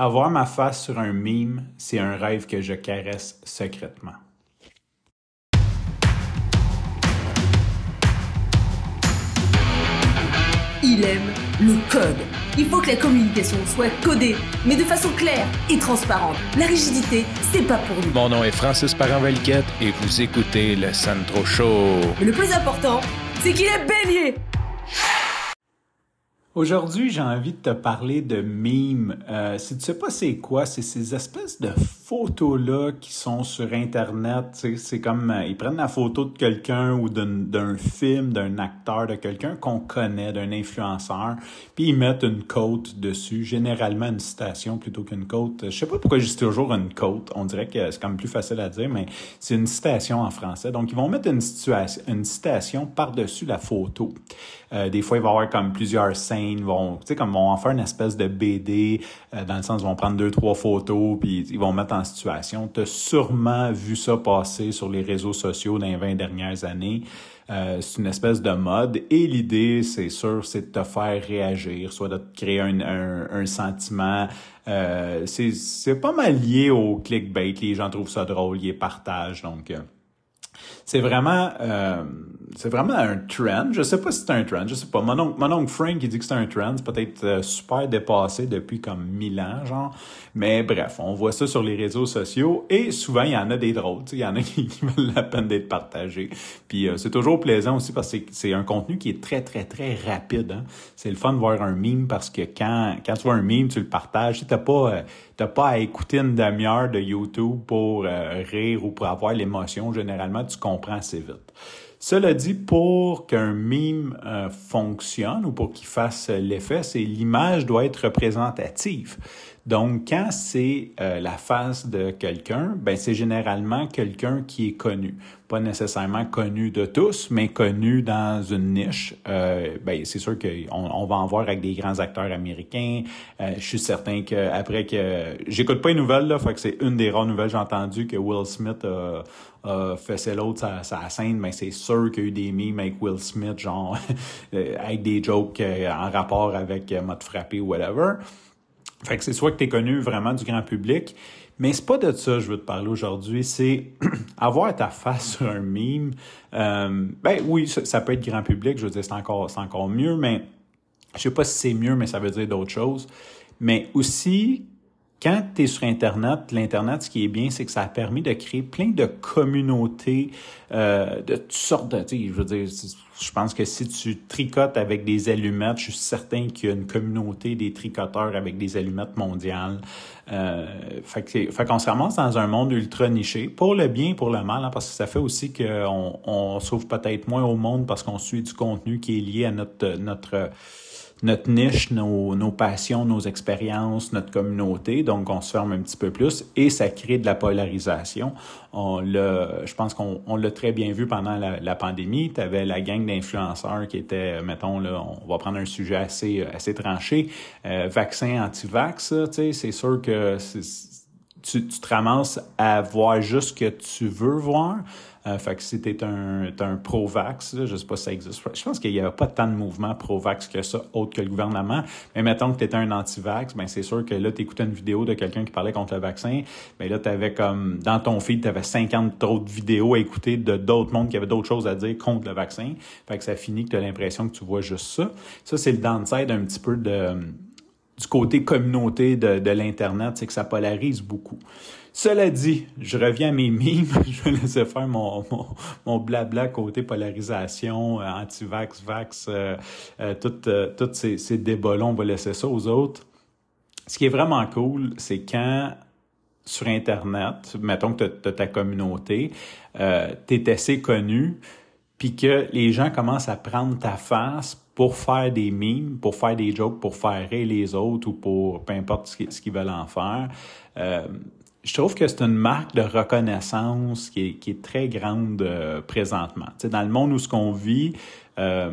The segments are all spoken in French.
Avoir ma face sur un mime, c'est un rêve que je caresse secrètement. Il aime le code. Il faut que la communication soit codée, mais de façon claire et transparente. La rigidité, c'est pas pour nous. Mon nom est Francis parent et vous écoutez le Sandro Show. Mais le plus important, c'est qu'il est bélier. Aujourd'hui, j'ai envie de te parler de mimes. Euh, si tu sais pas c'est quoi, c'est ces espèces de photos-là qui sont sur Internet. C'est comme, euh, ils prennent la photo de quelqu'un ou d'un film, d'un acteur, de quelqu'un qu'on connaît, d'un influenceur, puis ils mettent une côte dessus, généralement une citation plutôt qu'une côte. Je sais pas pourquoi j'ai toujours une côte. On dirait que c'est quand même plus facile à dire, mais c'est une citation en français. Donc, ils vont mettre une, citation par-dessus la photo. Euh, des fois, il va y avoir comme plusieurs scènes, vont, tu sais, comme vont en faire une espèce de BD, euh, dans le sens, ils vont prendre deux, trois photos, puis ils vont mettre en situation. Tu as sûrement vu ça passer sur les réseaux sociaux dans les 20 dernières années. Euh, c'est une espèce de mode et l'idée, c'est sûr, c'est de te faire réagir, soit de te créer un, un, sentiment. Euh, c'est pas mal lié au clickbait. Les gens trouvent ça drôle, ils partagent. Donc, euh, c'est vraiment euh, c'est vraiment un trend. Je sais pas si c'est un trend, je sais pas. Mon oncle, mon oncle Frank il dit que c'est un trend, c'est peut-être euh, super dépassé depuis comme mille ans, genre. Mais bref, on voit ça sur les réseaux sociaux et souvent il y en a des drôles, il y en a qui, valent la peine d'être partagés. Puis euh, c'est toujours plaisant aussi parce que c'est un contenu qui est très très très rapide. Hein. C'est le fun de voir un meme parce que quand quand tu vois un meme, tu le partages, t'as pas t'as pas à écouter une demi-heure de YouTube pour euh, rire ou pour avoir l'émotion. Généralement, tu comprends assez vite. Cela dit, pour qu'un mime euh, fonctionne ou pour qu'il fasse l'effet, c'est l'image doit être représentative. Donc, quand c'est euh, la face de quelqu'un, ben c'est généralement quelqu'un qui est connu. Pas nécessairement connu de tous, mais connu dans une niche. Euh, ben, c'est sûr qu'on on va en voir avec des grands acteurs américains. Euh, je suis certain que après que j'écoute pas les nouvelles là, fait que c'est une des rares nouvelles j'ai entendu que Will Smith a, a fait l'autre sa, sa scène, mais c'est sûr qu'il y a eu des memes avec Will Smith, genre avec des jokes en rapport avec mode frappé ou whatever. Fait que c'est soit que tu es connu vraiment du grand public, mais c'est pas de ça que je veux te parler aujourd'hui, c'est avoir ta face sur un meme. Euh, ben oui, ça, peut être grand public, je veux dire, c'est encore, c'est encore mieux, mais je sais pas si c'est mieux, mais ça veut dire d'autres choses. Mais aussi, quand tu es sur Internet, l'Internet, ce qui est bien, c'est que ça a permis de créer plein de communautés euh, de toutes sortes de... Je veux dire, je pense que si tu tricotes avec des allumettes, je suis certain qu'il y a une communauté des tricoteurs avec des allumettes mondiales. Euh, fait qu'on se ramasse dans un monde ultra niché, pour le bien et pour le mal, hein, parce que ça fait aussi qu'on on s'ouvre peut-être moins au monde parce qu'on suit du contenu qui est lié à notre... notre notre niche, nos, nos passions, nos expériences, notre communauté. Donc, on se ferme un petit peu plus et ça crée de la polarisation. On je pense qu'on on l'a très bien vu pendant la, la pandémie. Tu avais la gang d'influenceurs qui était, mettons, là, on va prendre un sujet assez, assez tranché, euh, vaccin, anti-vax, c'est sûr que tu, tu te ramasses à voir juste ce que tu veux voir. Euh, fait que si tu un, un pro-vax, je sais pas si ça existe. Je pense qu'il n'y a pas tant de mouvements pro-vax que ça, autre que le gouvernement. Mais mettons que tu étais un anti-vax, ben c'est sûr que là, tu écoutais une vidéo de quelqu'un qui parlait contre le vaccin. Mais là, tu avais comme, dans ton feed, tu avais 50 autres vidéos à écouter de d'autres mondes qui avaient d'autres choses à dire contre le vaccin. Fait que ça finit que tu as l'impression que tu vois juste ça. Ça, c'est le downside un petit peu de du côté communauté de, de l'Internet, c'est que ça polarise beaucoup. Cela dit, je reviens à mes mimes, je vais laisser faire mon, mon, mon blabla côté polarisation, euh, anti-vax, vax, euh, euh, tous ces, ces débats-là, on va laisser ça aux autres. Ce qui est vraiment cool, c'est quand sur Internet, mettons que tu as, ta communauté, euh, tu es assez connu, puis que les gens commencent à prendre ta face pour faire des mimes, pour faire des jokes, pour faire rire les autres ou pour peu importe ce qu'ils veulent en faire. Euh, je trouve que c'est une marque de reconnaissance qui est, très grande euh, présentement. Tu dans le monde où ce qu'on vit, euh,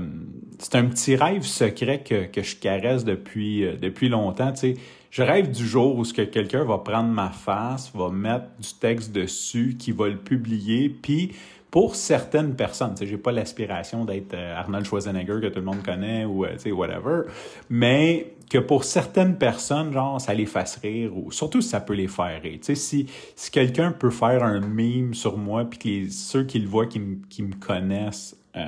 c'est un petit rêve secret que, je caresse depuis, euh, depuis longtemps. Tu sais. Je rêve du jour où ce que quelqu'un va prendre ma face, va mettre du texte dessus, qui va le publier, puis pour certaines personnes, sais, j'ai pas l'aspiration d'être euh, Arnold Schwarzenegger que tout le monde connaît ou, euh, whatever, mais que pour certaines personnes, genre, ça les fasse rire ou surtout ça peut les faire rire. Tu sais, si, si quelqu'un peut faire un meme sur moi puis que ceux qui le voient, qui me connaissent, euh,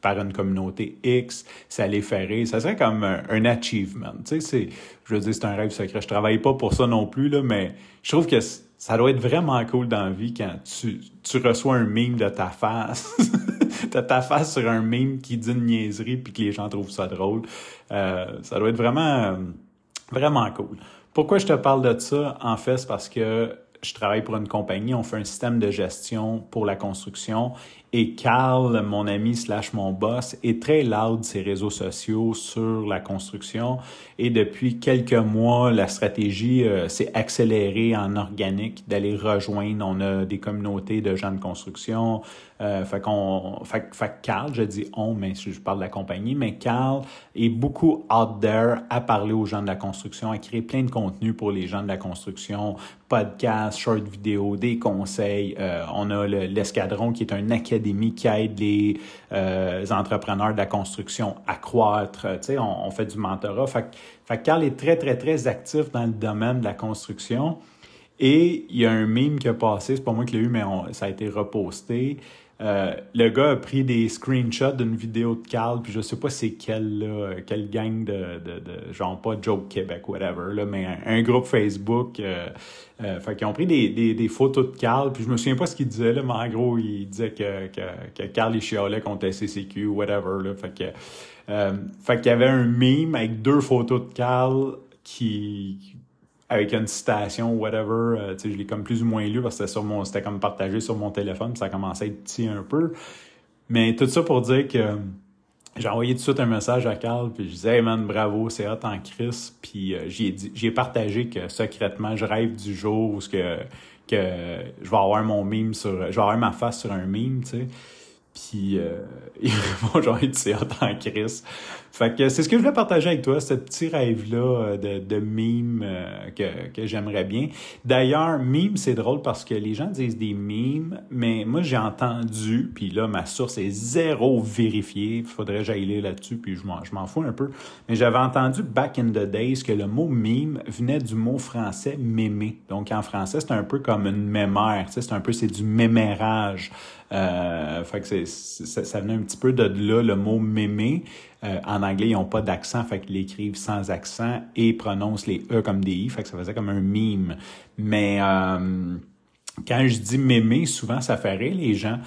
par une communauté X, ça les rire. Ça serait comme un, achievement. Tu sais, je veux dire, c'est un rêve secret. Je travaille pas pour ça non plus, là, mais je trouve que ça doit être vraiment cool dans la vie quand tu, tu reçois un meme de ta face. T'as ta face sur un meme qui dit une niaiserie puis que les gens trouvent ça drôle. Euh, ça doit être vraiment, vraiment cool. Pourquoi je te parle de ça? En fait, c'est parce que je travaille pour une compagnie, on fait un système de gestion pour la construction et Carl, mon ami slash mon boss, est très loud ses réseaux sociaux sur la construction et depuis quelques mois, la stratégie euh, s'est accélérée en organique d'aller rejoindre. On a des communautés de gens de construction. Euh, fait qu'on, fait, fait Carl, je dis on, mais je parle de la compagnie, mais Carl est beaucoup out there à parler aux gens de la construction, à créer plein de contenu pour les gens de la construction, podcasts, short vidéos, des conseils. Euh, on a l'escadron qui est un académie qui aide les euh, entrepreneurs de la construction à croître. Tu sais, on, fait du mentorat. Carl est très, très, très actif dans le domaine de la construction. Et il y a un meme qui a passé, c'est pas moi qui l'ai eu, mais ça a été reposté. Euh, le gars a pris des screenshots d'une vidéo de Carl, puis je sais pas c'est quel, là, quelle gang de, de, de, genre pas Joke Québec, whatever, là, mais un, groupe Facebook. Euh, euh, fait qu'ils ont pris des, des, des, photos de Carl, puis je me souviens pas ce qu'il disait, là, mais en gros, il disait que, que, que Carl il chialait contre whatever, là. Fait que, euh, fait qu'il y avait un meme avec deux photos de Carl qui, avec une citation, whatever, euh, je l'ai comme plus ou moins lu parce que c'était, comme partagé sur mon téléphone, puis ça commençait à être petit un peu. Mais tout ça pour dire que j'ai envoyé tout de suite un message à Carl, puis je disais, hey man, bravo, c'est hot en crise. Puis euh, j'ai partagé que secrètement, je rêve du jour où que, que je vais avoir mon meme sur, je vais avoir ma face sur un meme, tu sais. Puis euh, ils vont genre être en crise. Fait que c'est ce que je voulais partager avec toi, ce petit rêve-là euh, de, de meme euh, que, que j'aimerais bien. D'ailleurs, meme, c'est drôle parce que les gens disent des memes, mais moi j'ai entendu, puis là ma source est zéro vérifiée, faudrait j'aille là-dessus, puis je m'en, je m'en fous un peu. Mais j'avais entendu back in the days que le mot meme venait du mot français mémé. Donc en français, c'est un peu comme une mémère, c'est un peu, c'est du mémérage. Euh, fait que c'est, ça, venait un petit peu de là, le mot mémé. Euh, en anglais, ils n'ont pas d'accent, fait qu'ils l'écrivent sans accent et prononcent les E comme des I, fait que ça faisait comme un mime. Mais euh, quand je dis mémé, souvent ça fait rire les gens.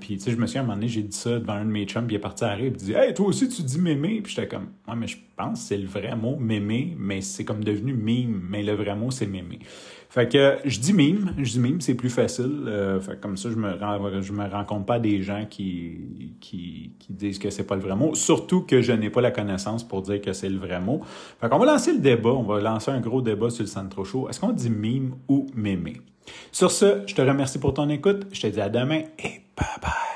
Puis, tu sais, je me souviens, à un moment donné, j'ai dit ça devant un de mes chums, puis il est parti à rire, puis il dit Hey, toi aussi, tu dis mémé. Puis j'étais comme Ouais, mais je pense que c'est le vrai mot, mémé, mais c'est comme devenu mime, mais le vrai mot, c'est mémé. Fait que je dis mime, je dis mime, c'est plus facile. Euh, fait comme ça, je me je me rends compte pas des gens qui, qui, qui disent que c'est pas le vrai mot. Surtout que je n'ai pas la connaissance pour dire que c'est le vrai mot. Fait qu'on va lancer le débat, on va lancer un gros débat sur le Centro Show. Est-ce qu'on dit mime ou mémé? Sur ce, je te remercie pour ton écoute. Je te dis à demain et bye bye.